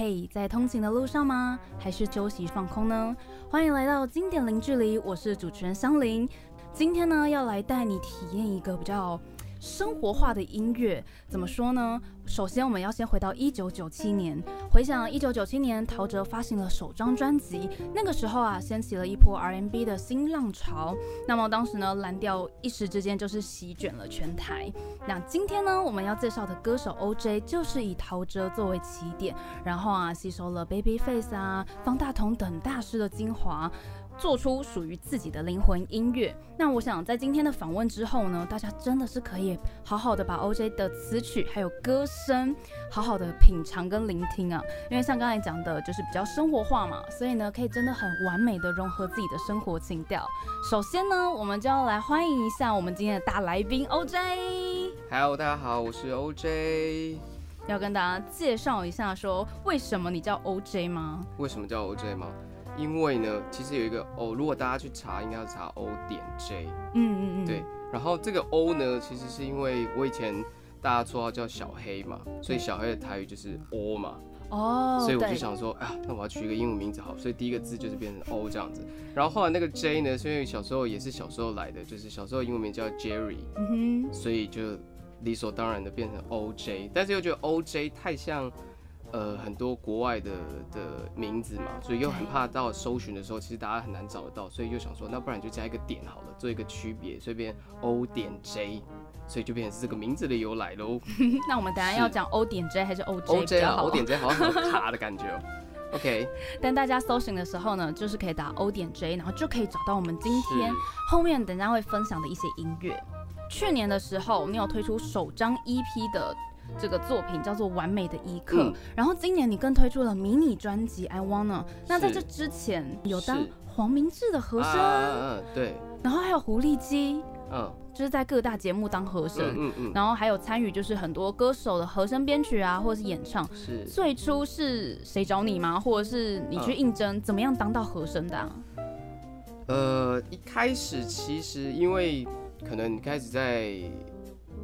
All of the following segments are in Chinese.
嘿，在通勤的路上吗？还是休息放空呢？欢迎来到经典零距离，我是主持人香菱。今天呢，要来带你体验一个比较。生活化的音乐怎么说呢？首先，我们要先回到一九九七年，回想一九九七年，陶喆发行了首张专辑，那个时候啊，掀起了一波 R&B 的新浪潮。那么当时呢，蓝调一时之间就是席卷了全台。那今天呢，我们要介绍的歌手 OJ 就是以陶喆作为起点，然后啊，吸收了 Babyface 啊、方大同等大师的精华。做出属于自己的灵魂音乐。那我想在今天的访问之后呢，大家真的是可以好好的把 OJ 的词曲还有歌声好好的品尝跟聆听啊。因为像刚才讲的，就是比较生活化嘛，所以呢，可以真的很完美的融合自己的生活情调。首先呢，我们就要来欢迎一下我们今天的大来宾 OJ。Hello，大家好，我是 OJ。要跟大家介绍一下，说为什么你叫 OJ 吗？为什么叫 OJ 吗？因为呢，其实有一个 O，如果大家去查，应该要查 O 点 J。嗯嗯嗯。对，然后这个 O 呢，其实是因为我以前大家绰号叫小黑嘛，所以小黑的台语就是 O 嘛。哦。所以我就想说，哎呀，那我要取一个英文名字好，所以第一个字就是变成 O 这样子。然后后来那个 J 呢，是因为小时候也是小时候来的，就是小时候英文名叫 Jerry，嗯哼，所以就理所当然的变成 OJ，但是又觉得 OJ 太像。呃，很多国外的的名字嘛，所以又很怕到搜寻的时候，其实大家很难找得到，所以就想说，那不然就加一个点好了，做一个区别，所以变 O 点 J，所以就变成是这个名字的由来喽。那我们等下要讲 O 点 J 还是 O J 比较好？O 点 J 好像很卡的感觉哦。OK，但大家搜寻的时候呢，就是可以打 O 点 J，然后就可以找到我们今天后面等下会分享的一些音乐。去年的时候，我们有推出首张 EP 的。这个作品叫做《完美的一刻》，然后今年你更推出了迷你专辑《I Wanna》。那在这之前有当黄明志的和声，嗯对，然后还有狐狸鸡，嗯，就是在各大节目当和声，嗯嗯，然后还有参与就是很多歌手的和声编曲啊，或者是演唱。是最初是谁找你吗？或者是你去应征？怎么样当到和声的？啊呃，一开始其实因为可能你开始在。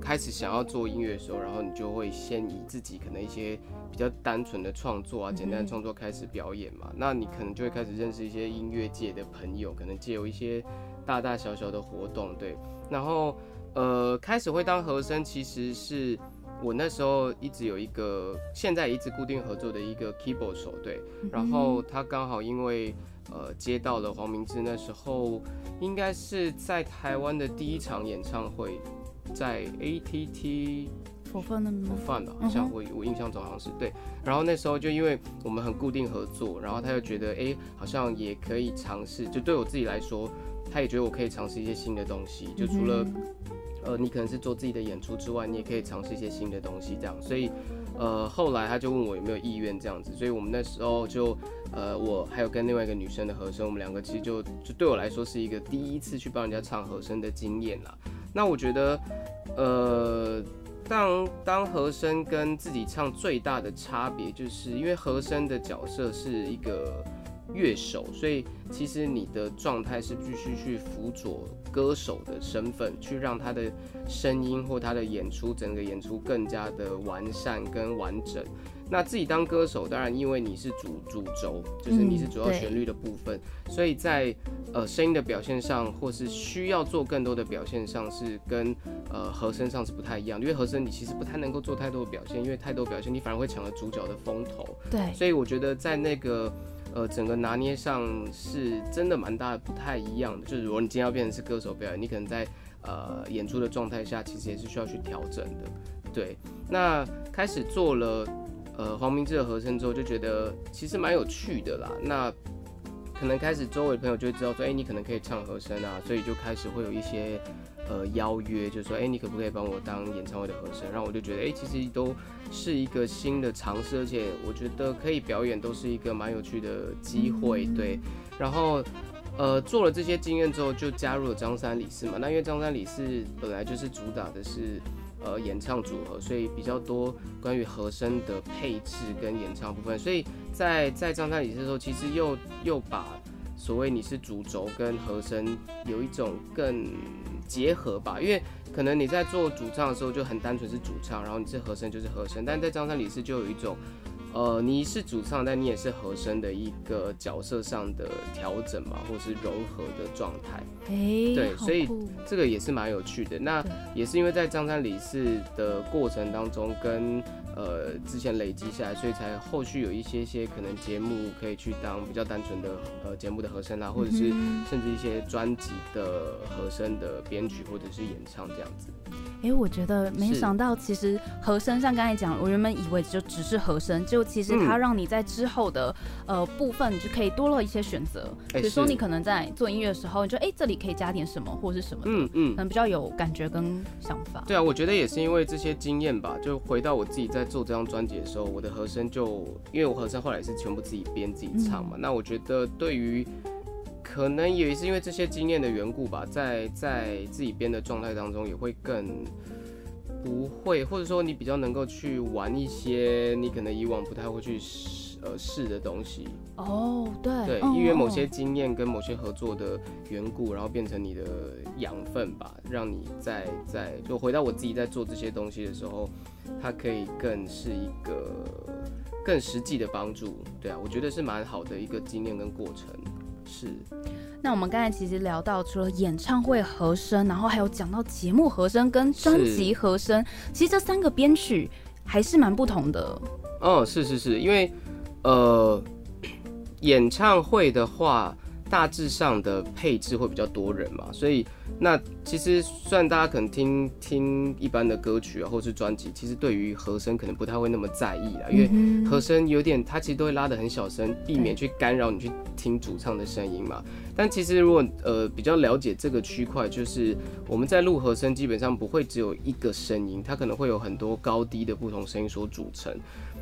开始想要做音乐的时候，然后你就会先以自己可能一些比较单纯的创作啊，简单的创作开始表演嘛。那你可能就会开始认识一些音乐界的朋友，可能借由一些大大小小的活动，对。然后呃，开始会当和声，其实是我那时候一直有一个，现在一直固定合作的一个 keyboard 手，对。然后他刚好因为呃接到了黄明志那时候应该是在台湾的第一场演唱会。在 ATT 我放的佛饭吧，好像我我印象中好像是对。然后那时候就因为我们很固定合作，然后他又觉得哎，好像也可以尝试。就对我自己来说，他也觉得我可以尝试一些新的东西。就除了呃，你可能是做自己的演出之外，你也可以尝试一些新的东西这样。所以呃，后来他就问我有没有意愿这样子。所以我们那时候就呃，我还有跟另外一个女生的和声，我们两个其实就就对我来说是一个第一次去帮人家唱和声的经验啦。那我觉得，呃，当当和声跟自己唱最大的差别，就是因为和声的角色是一个乐手，所以其实你的状态是必须去辅佐歌手的身份，去让他的声音或他的演出整个演出更加的完善跟完整。那自己当歌手，当然因为你是主主轴，就是你是主要旋律的部分，所以在呃声音的表现上，或是需要做更多的表现上，是跟呃和声上是不太一样。因为和声你其实不太能够做太多的表现，因为太多表现你反而会抢了主角的风头。对，所以我觉得在那个呃整个拿捏上是真的蛮大的不太一样的。就是如果你今天要变成是歌手表演，你可能在呃演出的状态下，其实也是需要去调整的。对，那开始做了。呃，黄明志的和声之后就觉得其实蛮有趣的啦。那可能开始周围的朋友就会知道说，哎，你可能可以唱和声啊，所以就开始会有一些呃邀约，就说，哎，你可不可以帮我当演唱会的和声？然后我就觉得，哎，其实都是一个新的尝试，而且我觉得可以表演都是一个蛮有趣的机会，对。然后呃，做了这些经验之后，就加入了张三李四嘛。那因为张三李四本来就是主打的是。呃，演唱组合，所以比较多关于和声的配置跟演唱部分，所以在在张三李四的时候，其实又又把所谓你是主轴跟和声有一种更结合吧，因为可能你在做主唱的时候就很单纯是主唱，然后你是和声就是和声，但在张三李四就有一种呃，你是主唱，但你也是和声的一个角色上的调整嘛，或是融合的状态。哎，对，所以这个也是蛮有趣的。那也是因为在张三李四的过程当中，跟呃之前累积下来，所以才后续有一些些可能节目可以去当比较单纯的呃节目的和声啦，或者是嗯甚至一些专辑的和声的编曲或者是演唱这样子。哎，我觉得没想到，其实和声像刚才讲，我原本以为就只是和声，就其实它嗯让你在之后的、呃部分就可以多了一些选择。哎比如说你可能在做音乐的时候，你就哎这里可以加点什么或者是什么的，嗯嗯可，能比较有感觉跟想法。对啊，我觉得也是因为这些经验吧，就回到我自己在做这张专辑的时候，我的和声就因为我和声后来是全部自己编自己唱嘛，那我觉得对于可能也是因为这些经验的缘故吧，在在自己编的状态当中也会更。不会，或者说你比较能够去玩一些你可能以往不太会去试呃试的东西，哦，对，对，嗯因为某些嗯经验跟某些合作的缘故，然后变成你的养分吧，让你在在就回到我自己在做这些东西的时候，它可以更是一个更实际的帮助。对啊，我觉得是蛮好的一个经验跟过程。是，那我们刚才其实聊到，除了演唱会和声，然后还有讲到节目和声跟专辑和声，其实这三个编曲还是蛮不同的。哦，是是是，因为呃，演唱会的话，大致上的配置会比较多人嘛，所以那其实虽然大家可能听听一般的歌曲啊，或是专辑，其实对于和声可能不太会那么在意啦，因为和声有点，它其实都会拉得很小声，避免去干扰你去听主唱的声音嘛。但其实如果呃比较了解这个区块，就是我们在录和声基本上不会只有一个声音，它可能会有很多高低的不同声音所组成。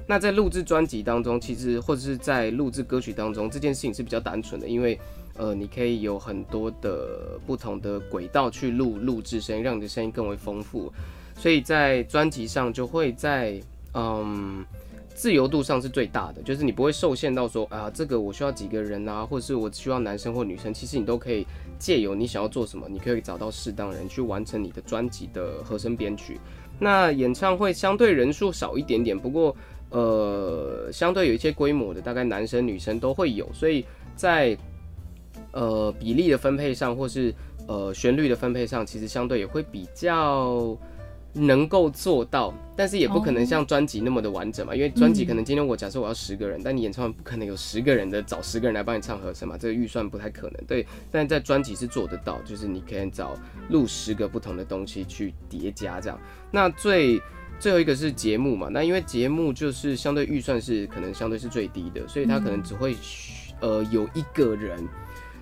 那在录制专辑当中，其实或者是在录制歌曲当中，这件事情是比较单纯的，因为呃你可以有很多的不同的轨道去录录制声音，让你的声音更为丰富。所以在专辑上就会在嗯自由度上是最大的，就是你不会受限到说啊这个我需要几个人啊，或者是我需要男生或女生，其实你都可以借由你想要做什么，你可以找到适当人去完成你的专辑的和声编曲。那演唱会相对人数少一点点，不过呃相对有一些规模的，大概男生女生都会有，所以在呃比例的分配上，或是呃旋律的分配上，其实相对也会比较能够做到，但是也不可能像专辑那么的完整嘛，因为专辑可能今天我假设我要十个人，但你演唱会不可能有十个人的找十个人来帮你唱和声嘛，这个预算不太可能。对，但在专辑是做得到，就是你可以找录十个不同的东西去叠加这样。那最最后一个是节目嘛，那因为节目就是相对预算是可能相对是最低的，所以他可能只会呃有一个人，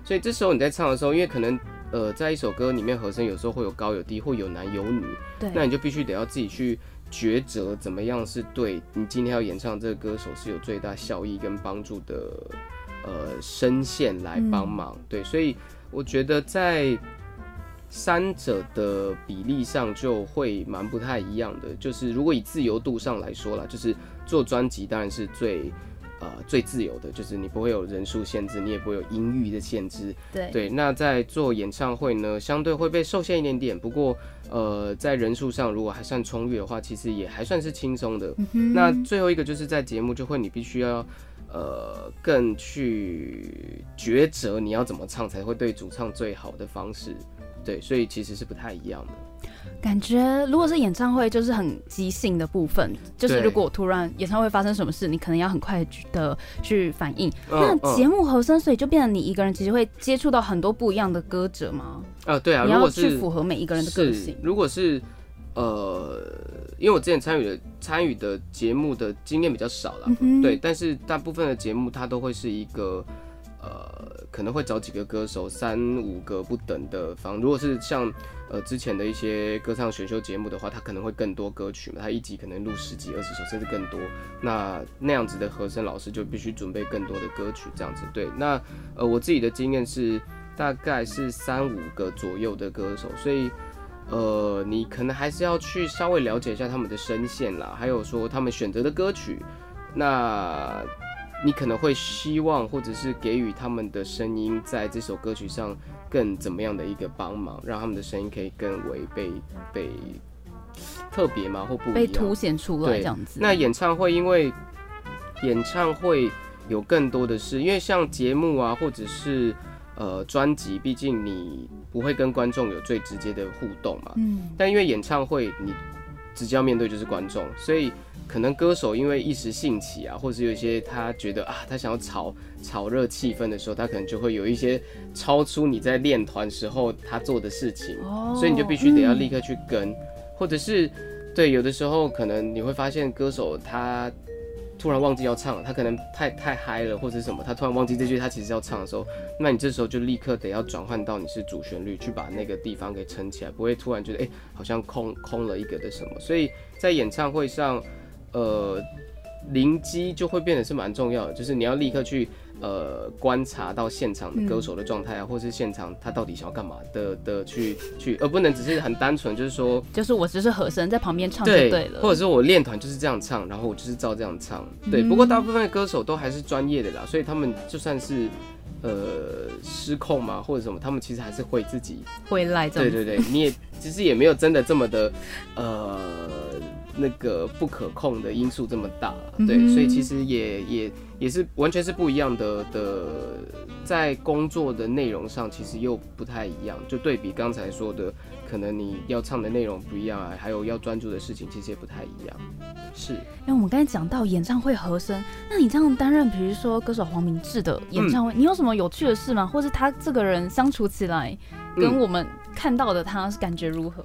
所以这时候你在唱的时候，因为可能呃在一首歌里面和声有时候会有高有低，会有男有女，对，那你就必须得要自己去抉择怎么样是对你今天要演唱这个歌手是有最大效益跟帮助的呃声线来帮忙。对，所以我觉得在三者的比例上就会蛮不太一样的。就是如果以自由度上来说啦，就是做专辑当然是最。呃，最自由的就是你不会有人数限制，你也不会有音域的限制，对对，那在做演唱会呢，相对会被受限一点点。不过，呃，在人数上如果还算充裕的话，其实也还算是轻松的。嗯那最后一个就是在节目就会你必须要，呃，更去抉择你要怎么唱才会对主唱最好的方式。对，所以其实是不太一样的。感觉如果是演唱会，就是很即兴的部分，就是如果突然演唱会发生什么事，你可能要很快的去反应。嗯那节目和声，所以就变成你一个人其实会接触到很多不一样的歌者吗？啊，对啊，你要去符合每一个人的个性。如果是呃，因为我之前参与的参与的节目的经验比较少了，嗯对，但是大部分的节目它都会是一个呃，可能会找几个歌手，三五个不等的方。如果是像呃之前的一些歌唱选秀节目的话，它可能会更多歌曲嘛，它一集可能录十几、二十首，甚至更多。那那样子的和声老师就必须准备更多的歌曲，这样子。对，那呃我自己的经验是大概是三五个左右的歌手，所以。呃，你可能还是要去稍微了解一下他们的声线啦，还有说他们选择的歌曲，那你可能会希望或者是给予他们的声音在这首歌曲上更怎么样的一个帮忙，让他们的声音可以更为被被特别嘛或不。被凸显出来对这样子。那演唱会因为演唱会有更多的是，因为像节目啊，或者是呃专辑，毕竟你不会跟观众有最直接的互动嘛。嗯，但因为演唱会你直接要面对就是观众，所以可能歌手因为一时兴起啊，或者是有一些他觉得啊，他想要炒炒热气氛的时候，他可能就会有一些超出你在练团时候他做的事情，哦所以你就必须得要立嗯刻去跟，或者是对有的时候可能你会发现歌手他。突然忘记要唱了，他可能太太嗨了，或者是什么，他突然忘记这句他其实要唱的时候，那你这时候就立刻得要转换到你是主旋律，去把那个地方给撑起来，不会突然觉得哎、好像空空了一个的什么。所以在演唱会上，呃，灵机就会变得是蛮重要的，就是你要立刻去呃观察到现场的歌手的状态啊，或是现场他到底想要干嘛的的去去，而不能只是很单纯就是说就是我只是和声在旁边唱就对对了，或者是我练团就是这样唱，然后我就是照这样唱。对，嗯不过大部分的歌手都还是专业的啦，所以他们就算是呃失控嘛或者什么，他们其实还是会自己。会赖这样子。对对对，你也其实也没有真的这么的呃那个不可控的因素这么大对，嗯所以其实也也也是完全是不一样的的，在工作的内容上其实又不太一样，就对比刚才说的，可能你要唱的内容不一样啊，还有要专注的事情其实也不太一样。是，因为我们刚才讲到演唱会和声，那你这样担任，比如说歌手黄明志的演唱嗯会，你有什么有趣的事吗？或是他这个人相处起来，跟嗯我们看到的他是感觉如何？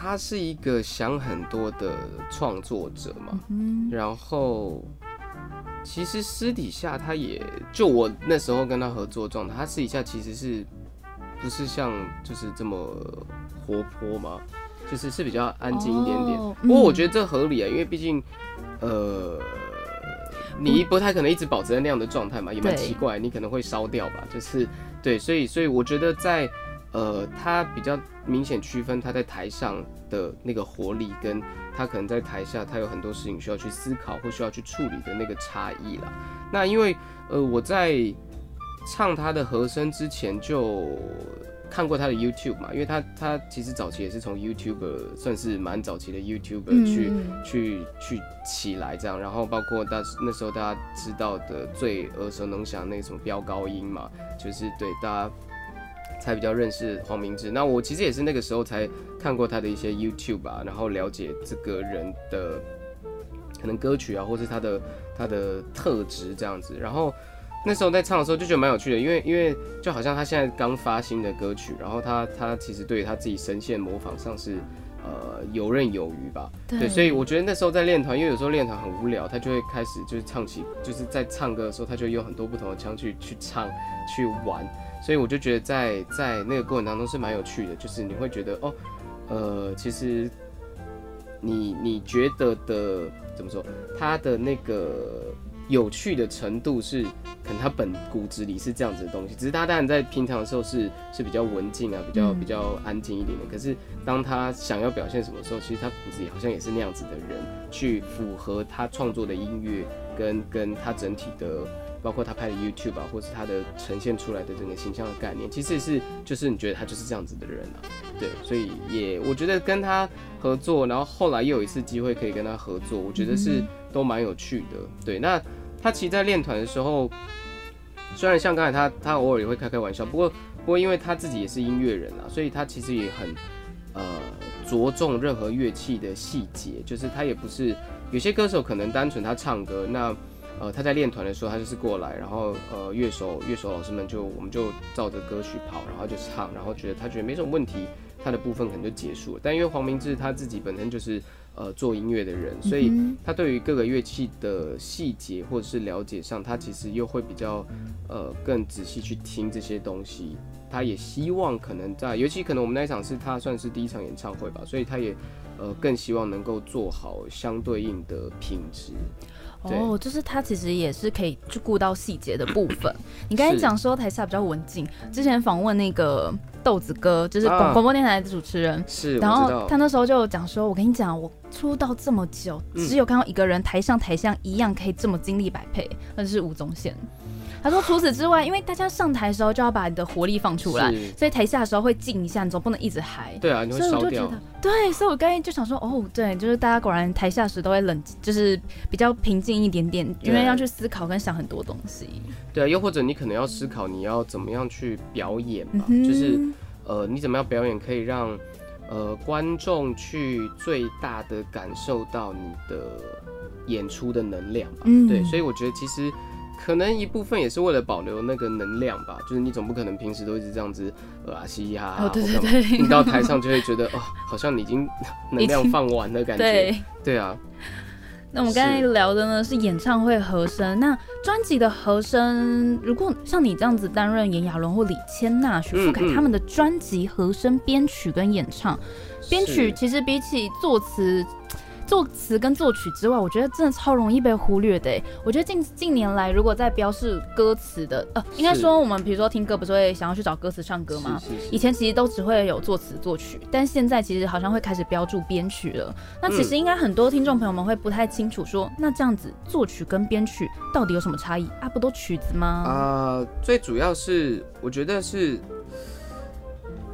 他是一个想很多的创作者嘛，嗯，然后其实私底下他也就我那时候跟他合作状态，他私底下其实是不是像就是这么活泼嘛，就是是比较安静一点点。哦不过我嗯觉得这合理啊，因为毕竟呃。你不太可能一直保持在那样的状态嘛，也蛮奇怪，你可能会烧掉吧。就是对，所以所以我觉得在呃，他比较明显区分他在台上的那个活力，跟他可能在台下他有很多事情需要去思考或需要去处理的那个差异了。那因为呃我在唱他的和声之前就看过他的 YouTube 嘛，因为他他其实早期也是从 YouTuber 算是蛮早期的 YouTuber 去、嗯去去起来这样，然后包括大那时候大家知道的最耳熟能详那个什么飙高音嘛，就是对大家才比较认识黄明志。那我其实也是那个时候才看过他的一些 YouTube 吧，然后了解这个人的可能歌曲啊，或是他的他的特质这样子。然后那时候在唱的时候就觉得蛮有趣的，因为因为就好像他现在刚发新的歌曲，然后他他其实对他自己声线模仿上是呃游刃有余吧。对，所以我觉得那时候在练团，因为有时候练团很无聊，他就会开始就是唱起，就是在唱歌的时候，他就会用很多不同的腔去去唱去玩，所以我就觉得在在那个过程当中是蛮有趣的，就是你会觉得哦，呃，其实你你觉得的怎么说，他的那个有趣的程度是，可能他本骨子里是这样子的东西，只是他当然在平常的时候是是比较文静啊，比较嗯比较安静一点的。可是当他想要表现什么时候，其实他骨子里好像也是那样子的人，去符合他创作的音乐跟跟他整体的。包括他拍的 YouTube 啊，或是他的呈现出来的整个形象的概念，其实是就是你觉得他就是这样子的人啊，对，所以也我觉得跟他合作，然后后来又有一次机会可以跟他合作，我觉得是嗯都蛮有趣的。对，那他其实在练团的时候，虽然像刚才他他偶尔也会开开玩笑，不过不过因为他自己也是音乐人啊，所以他其实也很呃着重任何乐器的细节，就是他也不是有些歌手可能单纯他唱歌，那呃他在练团的时候他就是过来，然后呃乐手乐手老师们就我们就照着歌曲跑，然后就唱，然后觉得他觉得没什么问题，他的部分可能就结束了。但因为黄明志他自己本身就是呃做音乐的人，所以嗯他对于各个乐器的细节或者是了解上，他其实又会比较呃更仔细去听这些东西。他也希望可能在，尤其可能我们那一场是他算是第一场演唱会吧，所以他也呃更希望能够做好相对应的品质。哦，就是他其实也是可以去顾到细节的部分。你刚才讲说台下比较文静，之前访问那个豆子哥，就是广啊。广播电台的主持人，是，然后他那时候就讲说，我跟你讲，我出道这么久，嗯。只有看到一个人台上台下一样可以这么精力百倍，那就是吴宗宪。他说除此之外，因为大家上台的时候就要把你的活力放出来，所以台下的时候会静一下，你总不能一直嗨。对啊，你会烧掉对，所以我刚才就想说，哦，对，就是大家果然台下时都会冷，就是比较平静一点点，因为要去思考跟想很多东西。对啊，又或者你可能要思考你要怎么样去表演吧，嗯就是呃，你怎么样表演可以让呃观众去最大的感受到你的演出的能量吧。嗯对，所以我觉得其实可能一部分也是为了保留那个能量吧，就是你总不可能平时都一直这样子呃啊嘻嘻哈哈，哦对对对你到台上就会觉得 哦，好像你已经 能量放完的感觉。对。对啊，那我们刚才聊的呢是演唱会和声，那专辑的和声，如果像你这样子担任炎亚纶或李千娜、许富凯嗯嗯他们的专辑和声编曲跟演唱，编曲其实比起作词。作词跟作曲之外，我觉得真的超容易被忽略的欸。我觉得近近年来，如果在标示歌词的，呃，应该说我们比如说听歌，不是会想要去找歌词唱歌吗？是是是以前其实都只会有作词作曲，但现在其实好像会开始标注编曲了。那其实应该很多听众朋友们会不太清楚说，那这样子作曲跟编曲到底有什么差异啊？不都曲子吗？啊、最主要是我觉得是，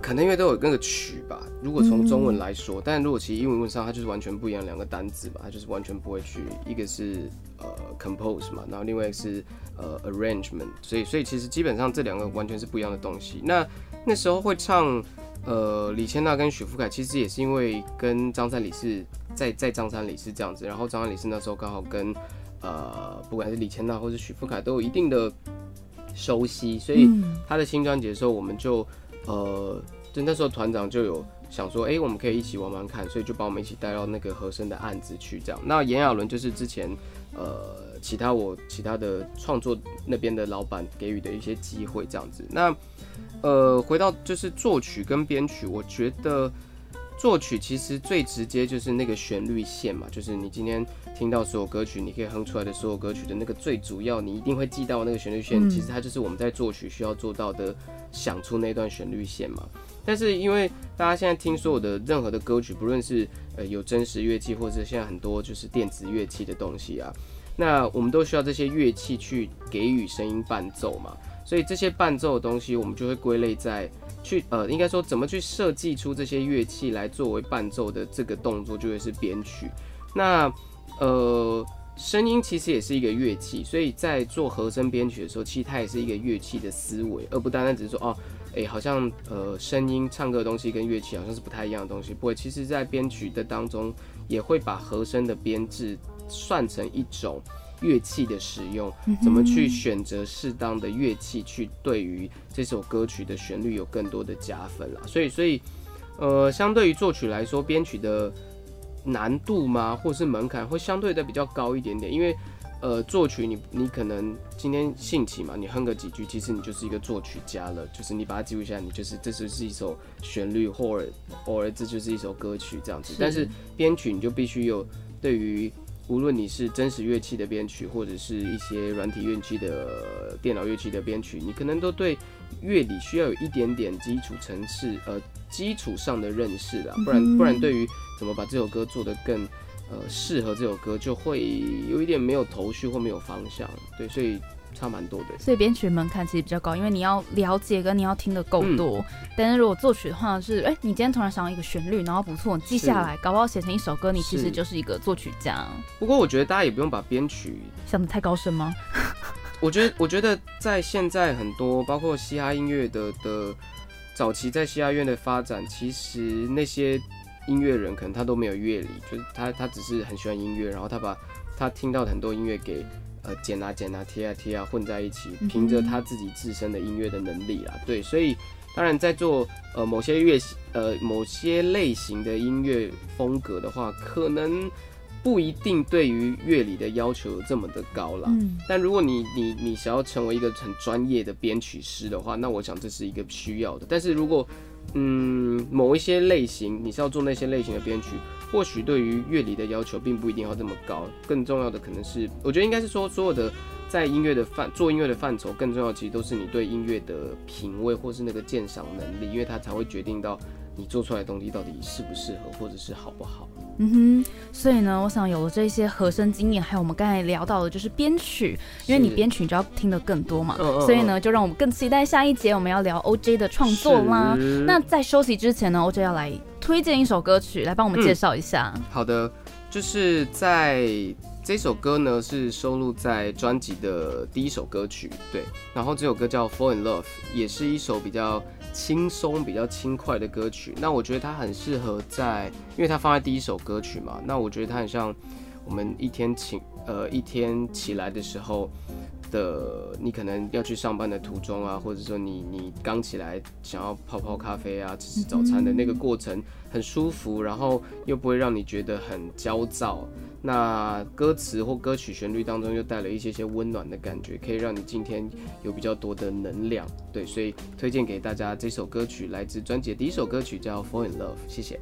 可能因为都有那个曲吧。如果从中文来说，但如果其实英文上它就是完全不一样两个单字嘛，它就是完全不会去，一个是呃 compose 嘛，然后另外一个是呃 arrangement，所以所以其实基本上这两个完全是不一样的东西。那那时候会唱呃李千娜跟许富凯，其实也是因为跟张三李四在在张三李四这样子，然后张三李四那时候刚好跟呃不管是李千娜或是许富凯都有一定的熟悉，所以嗯他的新专辑的时候，我们就呃，就那时候团长就有想说，哎、我们可以一起玩玩看，所以就把我们一起带到那个和声的案子去，这样。那炎亚纶就是之前呃其他我其他的创作那边的老板给予的一些机会，这样子。那呃，回到就是作曲跟编曲，我觉得。作曲其实最直接就是那个旋律线嘛，就是你今天听到所有歌曲，你可以哼出来的所有歌曲的那个最主要，你一定会记到那个旋律线。嗯其实它就是我们在作曲需要做到的，想出那段旋律线嘛。但是因为大家现在听所有的任何的歌曲，不论是呃有真实乐器，或者现在很多就是电子乐器的东西啊，那我们都需要这些乐器去给予声音伴奏嘛。所以这些伴奏的东西，我们就会归类在去呃，应该说怎么去设计出这些乐器来作为伴奏的这个动作，就会是编曲。那呃，声音其实也是一个乐器，所以在做和声编曲的时候，其实它也是一个乐器的思维，而不单单只是说哦，诶，好像呃声音唱歌的东西跟乐器好像是不太一样的东西。不会，其实在编曲的当中，也会把和声的编制算成一种。乐器的使用，怎么去选择适当的乐器，去对于这首歌曲的旋律有更多的加分啦。所以，所以，呃，相对于作曲来说，编曲的难度嘛，或是门槛会相对的比较高一点点，因为。呃，作曲你你可能今天兴起嘛，你哼个几句，其实你就是一个作曲家了，就是你把它记录下来，你就是这就是一首旋律，或者或者这就是一首歌曲这样子。但是编曲你就必须有对于无论你是真实乐器的编曲，或者是一些软体乐器的电脑乐器的编曲，你可能都对乐理需要有一点点基础层次，呃，基础上的认识啦，不然不然对于怎么把这首歌做得更呃适合这首歌，就会有一点没有头绪或没有方向，对，所以差蛮多的。所以编曲门槛其实比较高，因为你要了解跟你要听的够多。但是如果作曲的话是，哎、你今天突然想到一个旋律，然后不错，你记下来，搞不好写成一首歌，你其实就是一个作曲家。不过我觉得大家也不用把编曲想的太高深吗？我觉得，我觉得在现在很多包括嘻哈音乐的的早期在嘻哈乐的发展，其实那些音乐人可能他都没有乐理，就是他他只是很喜欢音乐，然后他把他听到的很多音乐给呃剪啊剪啊贴啊贴啊混在一起，凭着他自己自身的音乐的能力啦，对，所以当然在做呃某些乐呃某些类型的音乐风格的话，可能不一定对于乐理的要求有这么的高啦。嗯，但如果你你你想要成为一个很专业的编曲师的话，那我想这是一个需要的。但是如果嗯某一些类型你是要做那些类型的编曲，或许对于乐理的要求并不一定要这么高。更重要的可能是，我觉得应该是说所有的在音乐的范做音乐的范畴，更重要其实都是你对音乐的品味或是那个鉴赏能力，因为它才会决定到你做出来的东西到底适不适合，或者是好不好。嗯哼，所以呢，我想有了这些和声经验，还有我们刚才聊到的，就是编曲，因为你编曲你就要听得更多嘛，所以呢，就让我们更期待下一节我们要聊 OJ 的创作啦。那在休息之前呢，OJ 要来推荐一首歌曲来帮我们介绍一下。好的，就是在这首歌呢是收录在专辑的第一首歌曲，对，然后这首歌叫《Fall in Love》，也是一首比较。轻松比较轻快的歌曲，那我觉得它很适合在，因为它放在第一首歌曲嘛。那我觉得它很像我们一天起，呃，一天起来的时候的，你可能要去上班的途中啊，或者说你你刚起来想要泡泡咖啡啊，吃吃早餐的那个过程，很舒服，然后又不会让你觉得很焦躁。那歌词或歌曲旋律当中又带了一些些温暖的感觉，可以让你今天有比较多的能量。对，所以推荐给大家这首歌曲，来自专辑的第一首歌曲叫《Fall in Love》。谢谢。